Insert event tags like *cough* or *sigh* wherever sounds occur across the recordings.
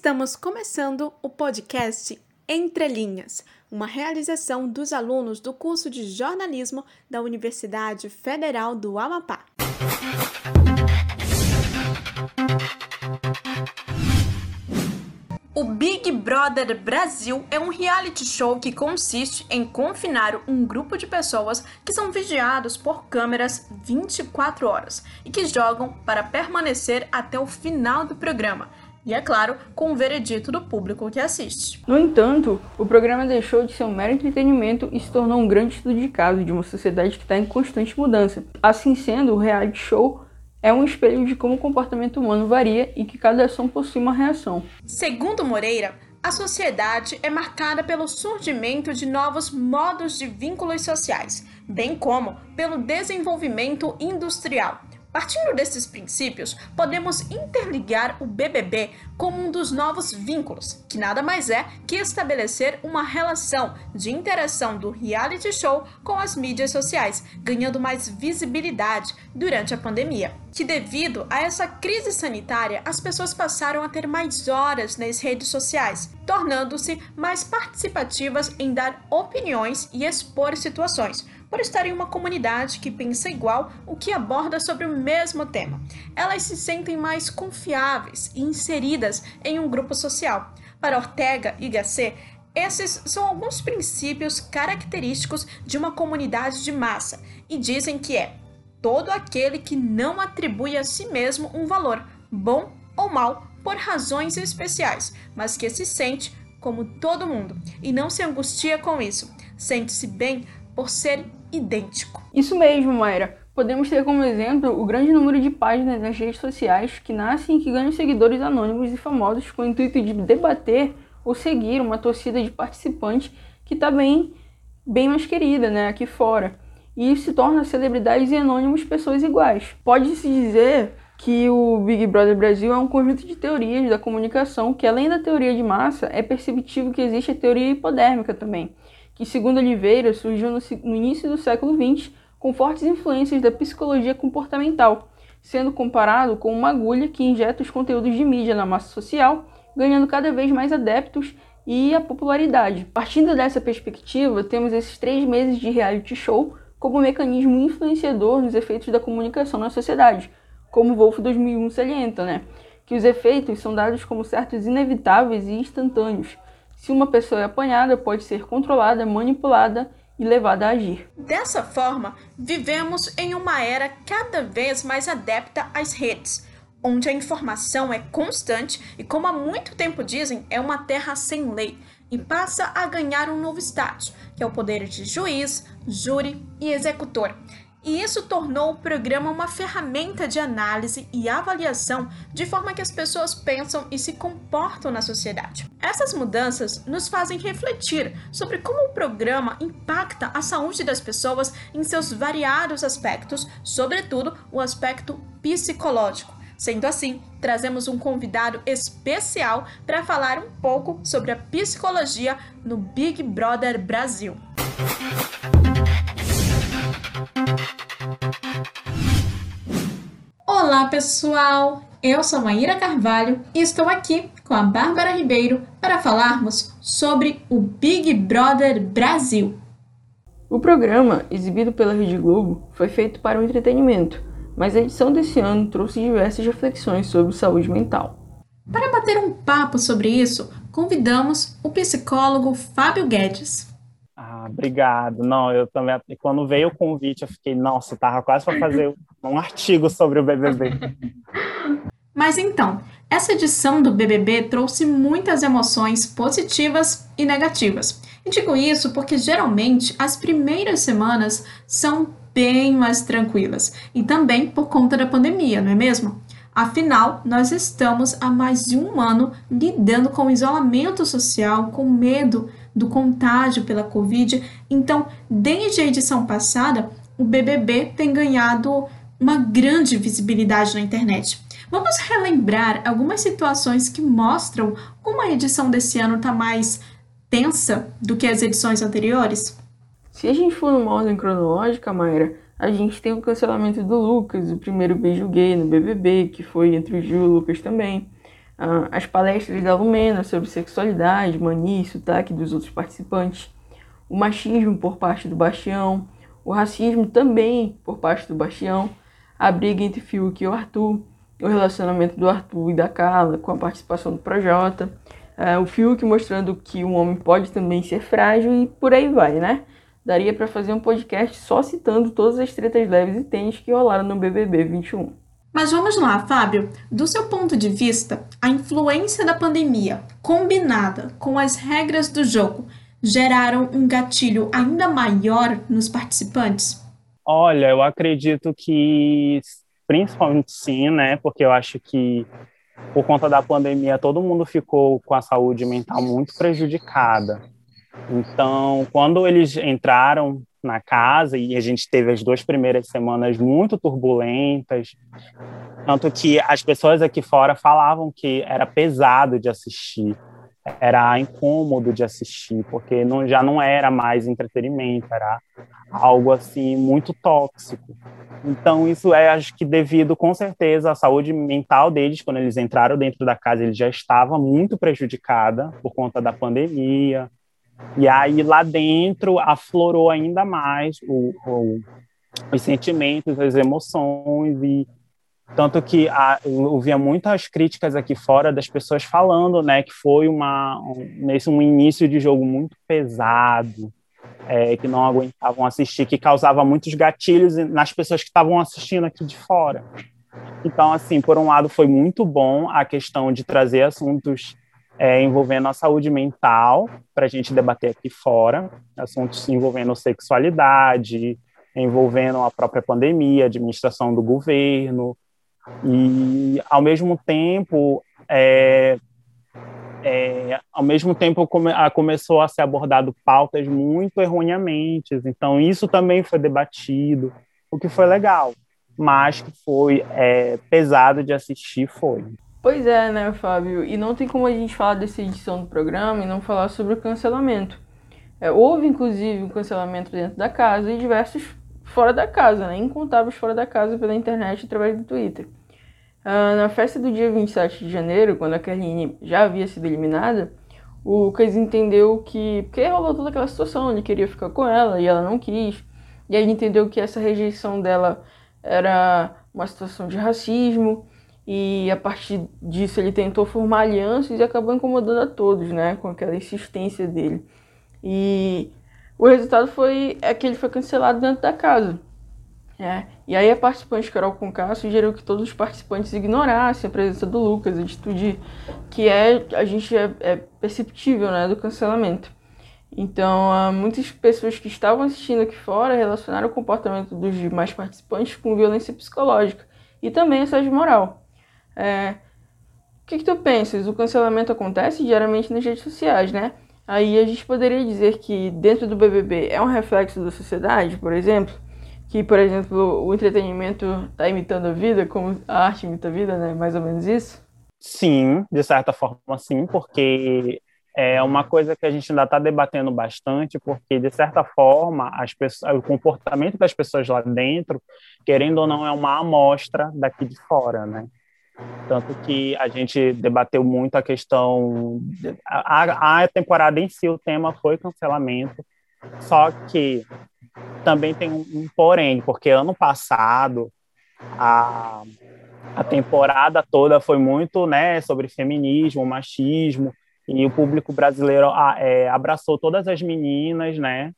Estamos começando o podcast Entre Linhas, uma realização dos alunos do curso de jornalismo da Universidade Federal do Amapá. O Big Brother Brasil é um reality show que consiste em confinar um grupo de pessoas que são vigiados por câmeras 24 horas e que jogam para permanecer até o final do programa e, é claro, com o veredito do público que assiste. No entanto, o programa deixou de ser um mero entretenimento e se tornou um grande estudo de caso de uma sociedade que está em constante mudança. Assim sendo, o reality show é um espelho de como o comportamento humano varia e que cada ação possui uma reação. Segundo Moreira, a sociedade é marcada pelo surgimento de novos modos de vínculos sociais, bem como pelo desenvolvimento industrial Partindo desses princípios, podemos interligar o BBB como um dos novos vínculos, que nada mais é que estabelecer uma relação de interação do reality show com as mídias sociais, ganhando mais visibilidade durante a pandemia. Que devido a essa crise sanitária, as pessoas passaram a ter mais horas nas redes sociais, tornando-se mais participativas em dar opiniões e expor situações por estar em uma comunidade que pensa igual o que aborda sobre o mesmo tema. Elas se sentem mais confiáveis e inseridas em um grupo social. Para Ortega e Gasset, esses são alguns princípios característicos de uma comunidade de massa e dizem que é todo aquele que não atribui a si mesmo um valor, bom ou mal, por razões especiais, mas que se sente como todo mundo e não se angustia com isso. Sente-se bem por ser idêntico. Isso mesmo, Mayra. Podemos ter como exemplo o grande número de páginas nas redes sociais que nascem e que ganham seguidores anônimos e famosos com o intuito de debater ou seguir uma torcida de participantes que está bem, bem mais querida né, aqui fora. E isso se torna celebridades e anônimos pessoas iguais. Pode-se dizer que o Big Brother Brasil é um conjunto de teorias da comunicação que, além da teoria de massa, é perceptível que existe a teoria hipodérmica também, que, segundo Oliveira, surgiu no, início do século XX com fortes influências da psicologia comportamental, sendo comparado com uma agulha que injeta os conteúdos de mídia na massa social, ganhando cada vez mais adeptos e a popularidade. Partindo dessa perspectiva, temos esses três meses de reality show como um mecanismo influenciador nos efeitos da comunicação na sociedade, como Wolf 2001 salienta, né? que os efeitos são dados como certos inevitáveis e instantâneos, se uma pessoa é apanhada, pode ser controlada, manipulada e levada a agir. Dessa forma, vivemos em uma era cada vez mais adepta às redes, onde a informação é constante e, como há muito tempo dizem, é uma terra sem lei e passa a ganhar um novo status, que é o poder de juiz, júri e executor. E isso tornou o programa uma ferramenta de análise e avaliação de forma que as pessoas pensam e se comportam na sociedade. Essas mudanças nos fazem refletir sobre como o programa impacta a saúde das pessoas em seus variados aspectos, sobretudo o aspecto psicológico. Sendo assim, trazemos um convidado especial para falar um pouco sobre a psicologia no Big Brother Brasil. Pessoal! Eu sou Maíra Carvalho e estou aqui com a Bárbara Ribeiro para falarmos sobre o Big Brother Brasil. O programa, exibido pela Rede Globo, foi feito para o entretenimento, mas a edição desse ano trouxe diversas reflexões sobre saúde mental. Para bater um papo sobre isso, convidamos o psicólogo Fábio Guedes. Obrigado. Não, eu também, quando veio o convite, eu fiquei, nossa, tava quase para fazer um artigo sobre o BBB. *laughs* Mas então, essa edição do BBB trouxe muitas emoções positivas e negativas. E digo isso porque geralmente as primeiras semanas são bem mais tranquilas, e também por conta da pandemia, não é mesmo? Afinal, nós estamos há mais de um ano lidando com isolamento social, com medo do contágio pela Covid. Então, desde a edição passada, o BBB tem ganhado uma grande visibilidade na internet. Vamos relembrar algumas situações que mostram como a edição desse ano está mais tensa do que as edições anteriores? Se a gente for numa ordem cronológica, Mayra, a gente tem o cancelamento do Lucas, o primeiro beijo gay no BBB, que foi entre o Gil e o Lucas também. Ah, as palestras da Lumena sobre sexualidade, mania e sotaque dos outros participantes, o machismo por parte do Bastião, o racismo também por parte do Bastião, a briga entre Fiuk e o Arthur, o relacionamento do Arthur e da Carla com a participação do Projota, uh, o Fiuk mostrando que um homem pode também ser frágil e por aí vai, né? Daria para fazer um podcast só citando todas as tretas leves e tênis que rolaram no BBB 21. Mas vamos lá, Fábio. Do seu ponto de vista, a influência da pandemia, combinada com as regras do jogo, geraram um gatilho ainda maior nos participantes? Olha, eu acredito que principalmente sim, né? Porque eu acho que por conta da pandemia todo mundo ficou com a saúde mental muito prejudicada. Então, quando eles entraram na casa e a gente teve as duas primeiras semanas muito turbulentas, tanto que as pessoas aqui fora falavam que era pesado de assistir, era incômodo de assistir, porque não, já não era mais entretenimento, era algo assim muito tóxico. Então isso é, acho que devido com certeza à saúde mental deles. Quando eles entraram dentro da casa, ele já estava muito prejudicada por conta da pandemia, e aí lá dentro aflorou ainda mais o, o, os sentimentos, as emoções e tanto que a, eu via muitas críticas aqui fora das pessoas falando, né, que foi uma um, nesse um início de jogo muito pesado, é, que não aguentavam assistir, que causava muitos gatilhos nas pessoas que estavam assistindo aqui de fora. Então, assim, por um lado foi muito bom a questão de trazer assuntos é, envolvendo a saúde mental, para a gente debater aqui fora, assuntos envolvendo sexualidade, envolvendo a própria pandemia, administração do governo, e ao mesmo tempo, é, é, ao mesmo tempo come, a, começou a ser abordado pautas muito erroneamente, então isso também foi debatido, o que foi legal, mas que foi é, pesado de assistir foi. Pois é, né, Fábio? E não tem como a gente falar dessa edição do programa e não falar sobre o cancelamento. É, houve, inclusive, um cancelamento dentro da casa e diversos fora da casa, né? Incontáveis fora da casa pela internet através do Twitter. Uh, na festa do dia 27 de janeiro, quando a Kerline já havia sido eliminada, o Lucas entendeu que. Porque rolou toda aquela situação, ele queria ficar com ela e ela não quis. E aí ele entendeu que essa rejeição dela era uma situação de racismo e a partir disso ele tentou formar alianças e acabou incomodando a todos, né, com aquela insistência dele. E o resultado foi é que ele foi cancelado dentro da casa. É. E aí a participante Carol Conká sugeriu que todos os participantes ignorassem a presença do Lucas, a atitude que é a gente é, é perceptível, né, do cancelamento. Então, muitas pessoas que estavam assistindo aqui fora relacionaram o comportamento dos demais participantes com violência psicológica e também assédio moral. É, o que, que tu pensas? O cancelamento acontece diariamente nas redes sociais, né? Aí a gente poderia dizer que dentro do BBB é um reflexo da sociedade, por exemplo, que, por exemplo, o entretenimento está imitando a vida, como a arte imita a vida, né? Mais ou menos isso? Sim, de certa forma sim, porque é uma coisa que a gente ainda está debatendo bastante, porque, de certa forma, as pessoas, o comportamento das pessoas lá dentro, querendo ou não, é uma amostra daqui de fora, né? Tanto que a gente debateu muito a questão. A, a temporada em si, o tema foi cancelamento, só que também tem um, um porém, porque ano passado a, a temporada toda foi muito né, sobre feminismo, machismo, e o público brasileiro é, abraçou todas as meninas, né?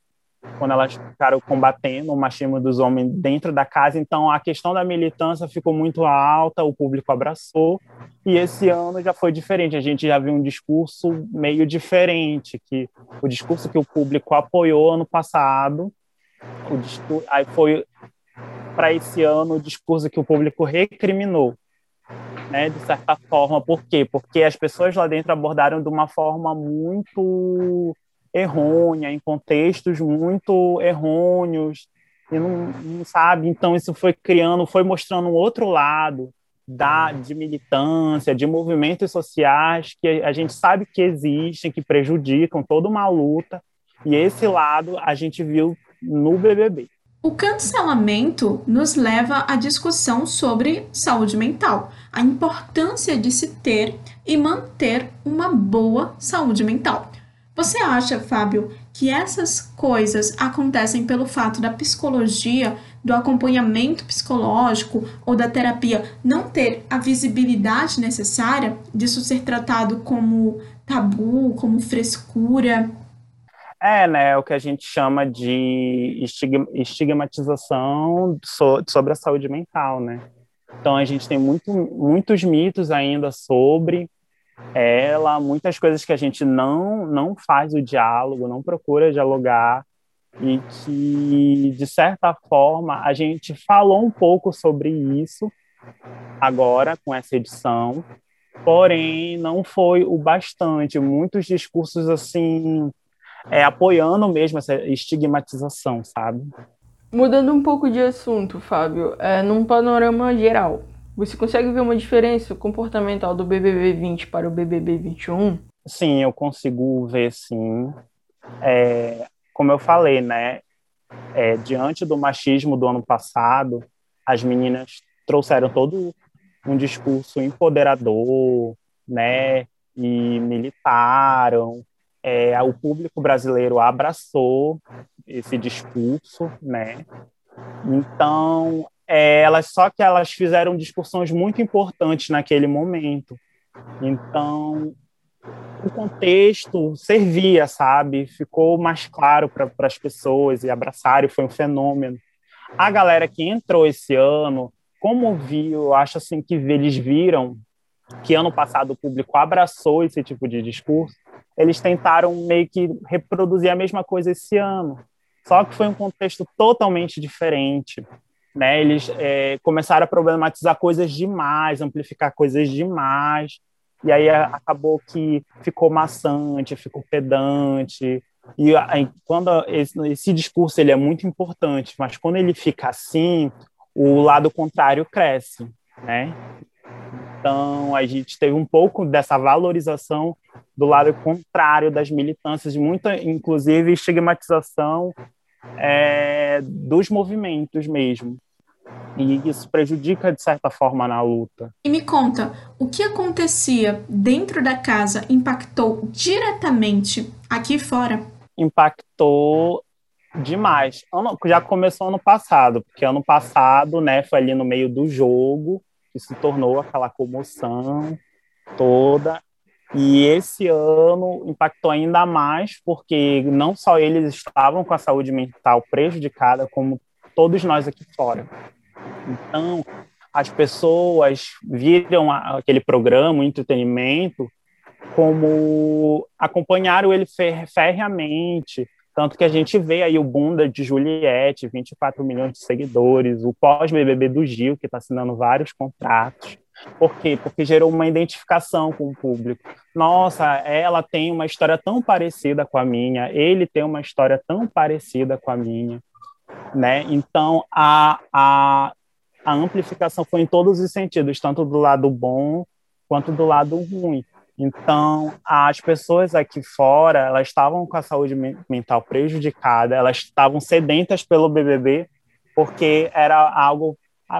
Quando elas ficaram combatendo o machismo dos homens dentro da casa. Então, a questão da militância ficou muito alta, o público abraçou. E esse ano já foi diferente. A gente já viu um discurso meio diferente, que o discurso que o público apoiou ano passado, discurso, aí foi para esse ano o discurso que o público recriminou. Né, de certa forma, por quê? Porque as pessoas lá dentro abordaram de uma forma muito errônea, em contextos muito errôneos, e não, não, sabe. Então isso foi criando, foi mostrando um outro lado da de militância, de movimentos sociais que a gente sabe que existem, que prejudicam toda uma luta. E esse lado a gente viu no BBB. O cancelamento nos leva à discussão sobre saúde mental, a importância de se ter e manter uma boa saúde mental. Você acha, Fábio, que essas coisas acontecem pelo fato da psicologia, do acompanhamento psicológico ou da terapia não ter a visibilidade necessária, disso ser tratado como tabu, como frescura? É, né, o que a gente chama de estigmatização sobre a saúde mental, né? Então a gente tem muito, muitos mitos ainda sobre ela, muitas coisas que a gente não não faz o diálogo, não procura dialogar e que de certa forma a gente falou um pouco sobre isso agora com essa edição, porém não foi o bastante. Muitos discursos assim é, apoiando mesmo essa estigmatização, sabe? Mudando um pouco de assunto, Fábio, é, num panorama geral, você consegue ver uma diferença comportamental do BBB 20 para o BBB 21? Sim, eu consigo ver sim. É, como eu falei, né? É, diante do machismo do ano passado, as meninas trouxeram todo um discurso empoderador, né? E militaram. É, o público brasileiro abraçou esse discurso, né? Então, é, elas só que elas fizeram discussões muito importantes naquele momento. Então, o contexto servia, sabe? Ficou mais claro para as pessoas e abraçaram, foi um fenômeno. A galera que entrou esse ano, como viu, acho assim que eles viram que ano passado o público abraçou esse tipo de discurso, eles tentaram meio que reproduzir a mesma coisa esse ano. Só que foi um contexto totalmente diferente. Né? Eles é, começaram a problematizar coisas demais, amplificar coisas demais, e aí acabou que ficou maçante, ficou pedante. E quando esse, esse discurso ele é muito importante, mas quando ele fica assim, o lado contrário cresce, né? Então, a gente teve um pouco dessa valorização do lado contrário das militâncias, muita, inclusive, estigmatização é, dos movimentos mesmo. E isso prejudica, de certa forma, na luta. E me conta, o que acontecia dentro da casa impactou diretamente aqui fora? Impactou demais. Ano, já começou ano passado, porque ano passado, né, foi ali no meio do jogo, que se tornou aquela comoção toda. E esse ano impactou ainda mais, porque não só eles estavam com a saúde mental prejudicada, como todos nós aqui fora. Então, as pessoas viram aquele programa, o entretenimento, como acompanharam ele ferreamente, tanto que a gente vê aí o bunda de Juliette, 24 milhões de seguidores, o pós-BBB do Gil, que está assinando vários contratos. Por quê? Porque gerou uma identificação com o público. Nossa, ela tem uma história tão parecida com a minha, ele tem uma história tão parecida com a minha. Né? Então, a, a, a amplificação foi em todos os sentidos, tanto do lado bom quanto do lado ruim. Então, as pessoas aqui fora, elas estavam com a saúde mental prejudicada, elas estavam sedentas pelo BBB, porque era algo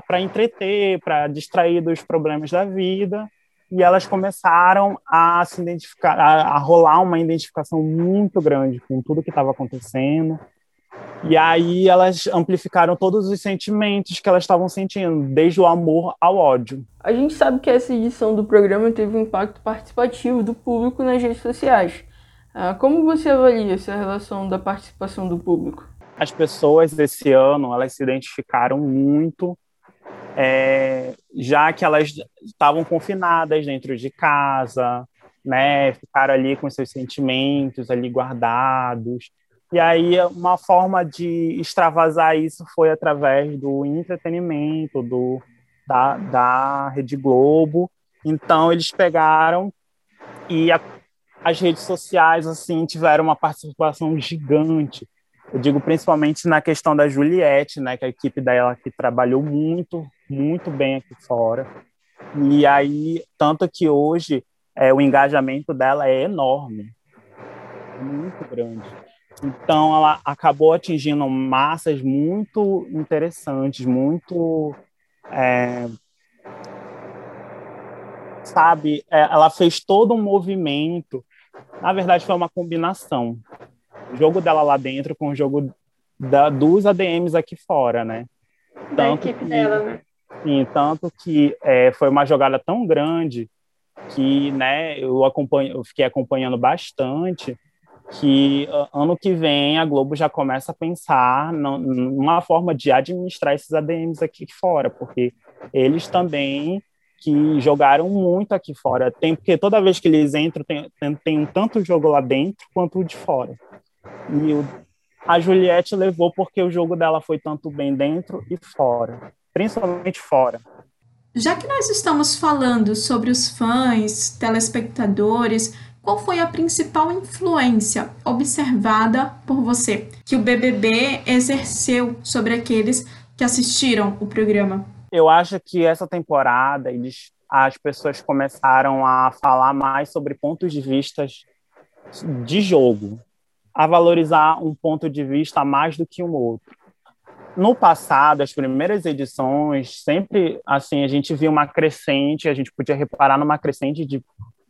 para entreter, para distrair dos problemas da vida, e elas começaram a se identificar, a, a rolar uma identificação muito grande com tudo que estava acontecendo, e aí elas amplificaram todos os sentimentos que elas estavam sentindo, desde o amor ao ódio. A gente sabe que essa edição do programa teve um impacto participativo do público nas redes sociais. Ah, como você avalia essa relação da participação do público? As pessoas desse ano elas se identificaram muito, é, já que elas estavam confinadas dentro de casa, né, ficaram ali com seus sentimentos ali guardados e aí, uma forma de extravasar isso foi através do entretenimento, do, da, da Rede Globo. Então, eles pegaram e a, as redes sociais assim tiveram uma participação gigante. Eu digo principalmente na questão da Juliette, né, que a equipe dela que trabalhou muito, muito bem aqui fora. E aí, tanto que hoje é, o engajamento dela é enorme, muito grande. Então, ela acabou atingindo massas muito interessantes, muito é, sabe, é, ela fez todo um movimento. Na verdade, foi uma combinação. O jogo dela lá dentro com o jogo da, dos ADMs aqui fora, né? Da tanto equipe que, dela, né? Sim, tanto que é, foi uma jogada tão grande que, né, eu acompanho, eu fiquei acompanhando bastante que ano que vem a Globo já começa a pensar numa forma de administrar esses ADMs aqui fora, porque eles também que jogaram muito aqui fora. Tem, porque toda vez que eles entram, tem, tem, um tanto jogo lá dentro quanto de fora. E o, a Juliette levou porque o jogo dela foi tanto bem dentro e fora, principalmente fora. Já que nós estamos falando sobre os fãs, telespectadores, qual foi a principal influência observada por você que o BBB exerceu sobre aqueles que assistiram o programa? Eu acho que essa temporada eles, as pessoas começaram a falar mais sobre pontos de vista de jogo, a valorizar um ponto de vista mais do que um outro. No passado, as primeiras edições, sempre assim, a gente via uma crescente, a gente podia reparar numa crescente de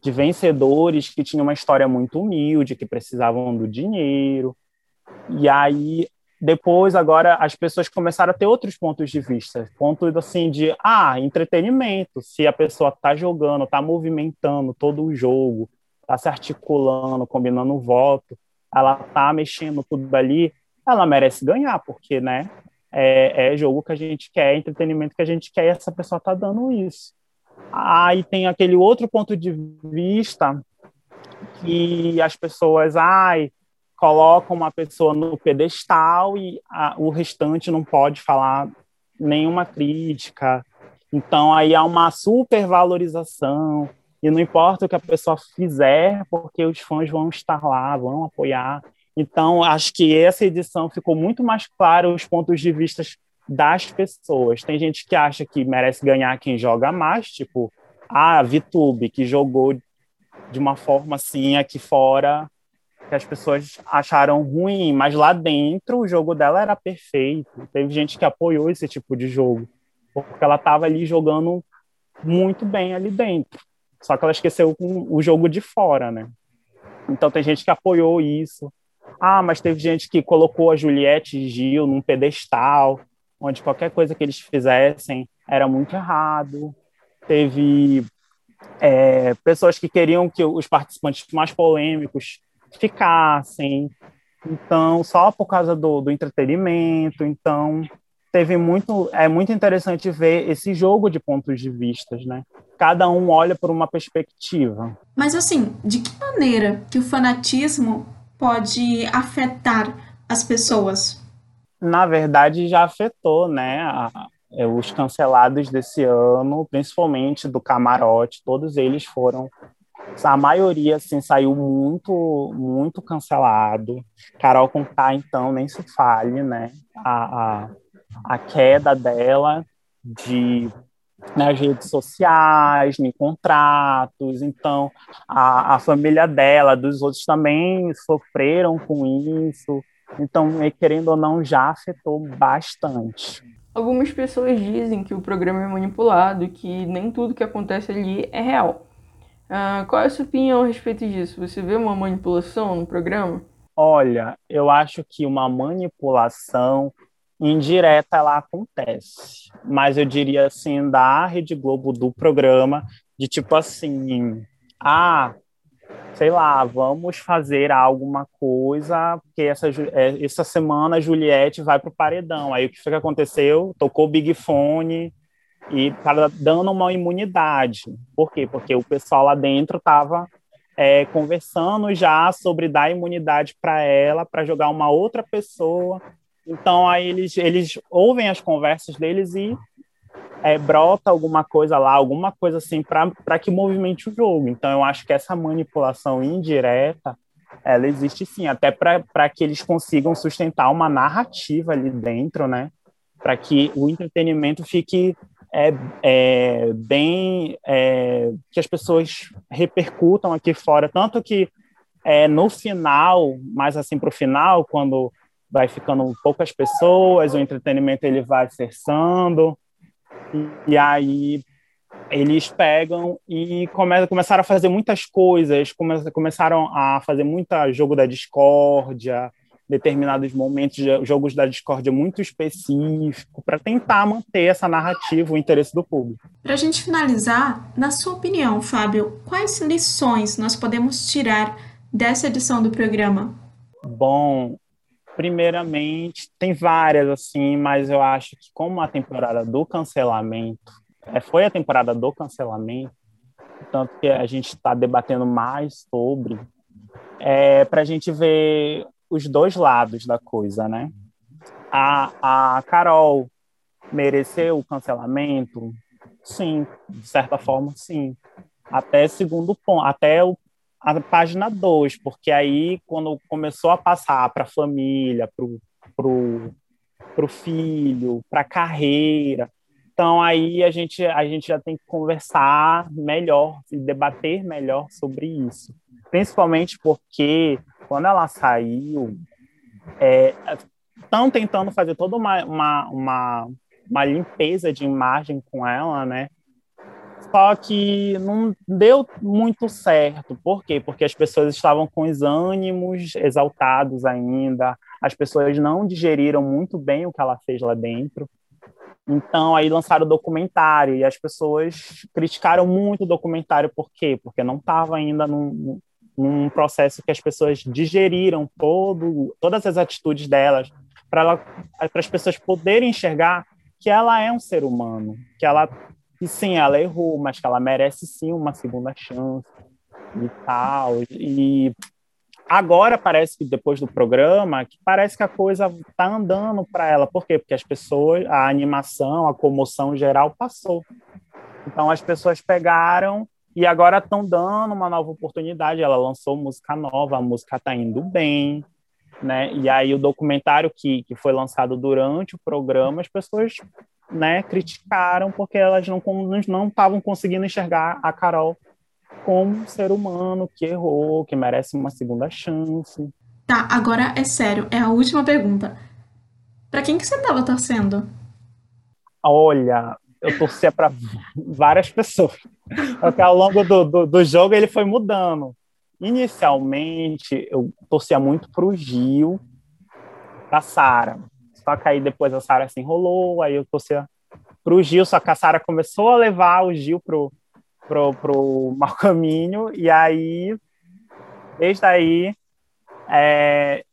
de vencedores que tinham uma história muito humilde, que precisavam do dinheiro. E aí, depois, agora, as pessoas começaram a ter outros pontos de vista. Pontos, assim, de, ah, entretenimento. Se a pessoa está jogando, está movimentando todo o jogo, está se articulando, combinando o voto, ela está mexendo tudo ali, ela merece ganhar, porque, né, é, é jogo que a gente quer, entretenimento que a gente quer, e essa pessoa está dando isso. Aí tem aquele outro ponto de vista que as pessoas ai, colocam uma pessoa no pedestal e a, o restante não pode falar nenhuma crítica. Então aí há uma supervalorização e não importa o que a pessoa fizer, porque os fãs vão estar lá, vão apoiar. Então acho que essa edição ficou muito mais claro os pontos de vista das pessoas. Tem gente que acha que merece ganhar quem joga mais, tipo a Vitube, que jogou de uma forma assim aqui fora que as pessoas acharam ruim, mas lá dentro o jogo dela era perfeito. Teve gente que apoiou esse tipo de jogo, porque ela estava ali jogando muito bem ali dentro. Só que ela esqueceu o jogo de fora, né? Então tem gente que apoiou isso. Ah, mas teve gente que colocou a Juliette Gil num pedestal onde qualquer coisa que eles fizessem era muito errado. Teve é, pessoas que queriam que os participantes mais polêmicos ficassem, então só por causa do, do entretenimento. Então teve muito é muito interessante ver esse jogo de pontos de vistas, né? Cada um olha por uma perspectiva. Mas assim, de que maneira que o fanatismo pode afetar as pessoas? Na verdade, já afetou, né? A, é, os cancelados desse ano, principalmente do camarote, todos eles foram. A maioria, assim, saiu muito, muito cancelado. Carol Conká, então, nem se fale, né? A, a, a queda dela de nas redes sociais, em contratos. Então, a, a família dela, dos outros também sofreram com isso. Então, querendo ou não, já afetou bastante. Algumas pessoas dizem que o programa é manipulado, que nem tudo que acontece ali é real. Uh, qual é a sua opinião a respeito disso? Você vê uma manipulação no programa? Olha, eu acho que uma manipulação indireta ela acontece, mas eu diria assim da Rede Globo do programa de tipo assim, ah, sei lá, vamos fazer alguma coisa, porque essa, é, essa semana a Juliette vai para o paredão. Aí o que foi que aconteceu? Tocou Big Fone e para dando uma imunidade. Por quê? Porque o pessoal lá dentro estava é, conversando já sobre dar imunidade para ela, para jogar uma outra pessoa. Então aí eles, eles ouvem as conversas deles e é, brota alguma coisa lá, alguma coisa assim, para que movimente o jogo. Então, eu acho que essa manipulação indireta, ela existe sim, até para que eles consigam sustentar uma narrativa ali dentro, né? Para que o entretenimento fique é, é, bem. É, que as pessoas repercutam aqui fora. Tanto que é, no final, mais assim para o final, quando vai ficando poucas pessoas, o entretenimento ele vai cessando, e aí eles pegam e come, começaram a fazer muitas coisas, come, começaram a fazer muita jogo da discórdia, determinados momentos, jogos da discórdia muito específico, para tentar manter essa narrativa, o interesse do público. Para a gente finalizar, na sua opinião, Fábio, quais lições nós podemos tirar dessa edição do programa? Bom, primeiramente, tem várias, assim, mas eu acho que como a temporada do cancelamento, é, foi a temporada do cancelamento, tanto que a gente está debatendo mais sobre, é, para a gente ver os dois lados da coisa, né? A, a Carol mereceu o cancelamento? Sim, de certa forma, sim. Até segundo ponto, até o, a página 2, porque aí, quando começou a passar para a família, para o pro, pro filho, para a carreira, então aí a gente, a gente já tem que conversar melhor e debater melhor sobre isso. Principalmente porque quando ela saiu, estão é, tentando fazer toda uma, uma, uma, uma limpeza de imagem com ela, né? Só que não deu muito certo. Por quê? Porque as pessoas estavam com os ânimos exaltados ainda, as pessoas não digeriram muito bem o que ela fez lá dentro. Então, aí lançaram o documentário e as pessoas criticaram muito o documentário. Por quê? Porque não estava ainda num, num processo que as pessoas digeriram todo, todas as atitudes delas, para as pessoas poderem enxergar que ela é um ser humano, que ela que sim, ela errou, mas que ela merece sim uma segunda chance e tal. E agora parece que depois do programa, que parece que a coisa está andando para ela. Por quê? Porque as pessoas, a animação, a comoção geral passou. Então as pessoas pegaram e agora estão dando uma nova oportunidade. Ela lançou música nova, a música está indo bem, né? E aí o documentário que, que foi lançado durante o programa, as pessoas né, criticaram porque elas não não estavam conseguindo enxergar a Carol como um ser humano que errou, que merece uma segunda chance. Tá, agora é sério, é a última pergunta. Para quem que você estava torcendo? Olha, eu torcia para várias pessoas. Porque ao longo do, do, do, jogo ele foi mudando. Inicialmente, eu torcia muito para o Gil, para Sara. Só que aí depois a Sara se enrolou, aí eu torcia para o Gil, só que a Sara começou a levar o Gil pro, pro, pro *laughs* mau caminho, e aí, desde aí, é,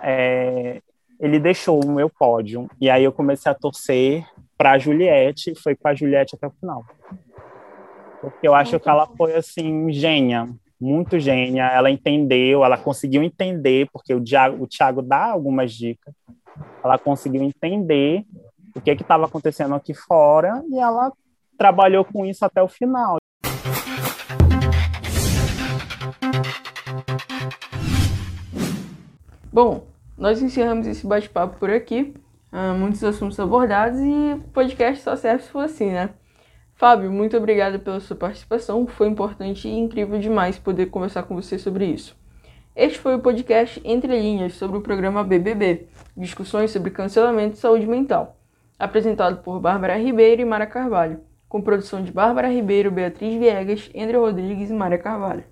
é, ele deixou o meu pódio. E aí eu comecei a torcer para a Juliette, foi com a Juliette até o final. Porque eu acho que ela foi assim gênia, muito gênia. Ela entendeu, ela conseguiu entender, porque o Thiago, o Thiago dá algumas dicas. Ela conseguiu entender o que estava acontecendo aqui fora e ela trabalhou com isso até o final. Bom, nós encerramos esse bate-papo por aqui. Uh, muitos assuntos abordados e podcast só serve se for assim, né? Fábio, muito obrigado pela sua participação. Foi importante e incrível demais poder conversar com você sobre isso. Este foi o podcast Entre Linhas sobre o programa BBB Discussões sobre Cancelamento e Saúde Mental, apresentado por Bárbara Ribeiro e Mara Carvalho, com produção de Bárbara Ribeiro, Beatriz Viegas, André Rodrigues e Maria Carvalho.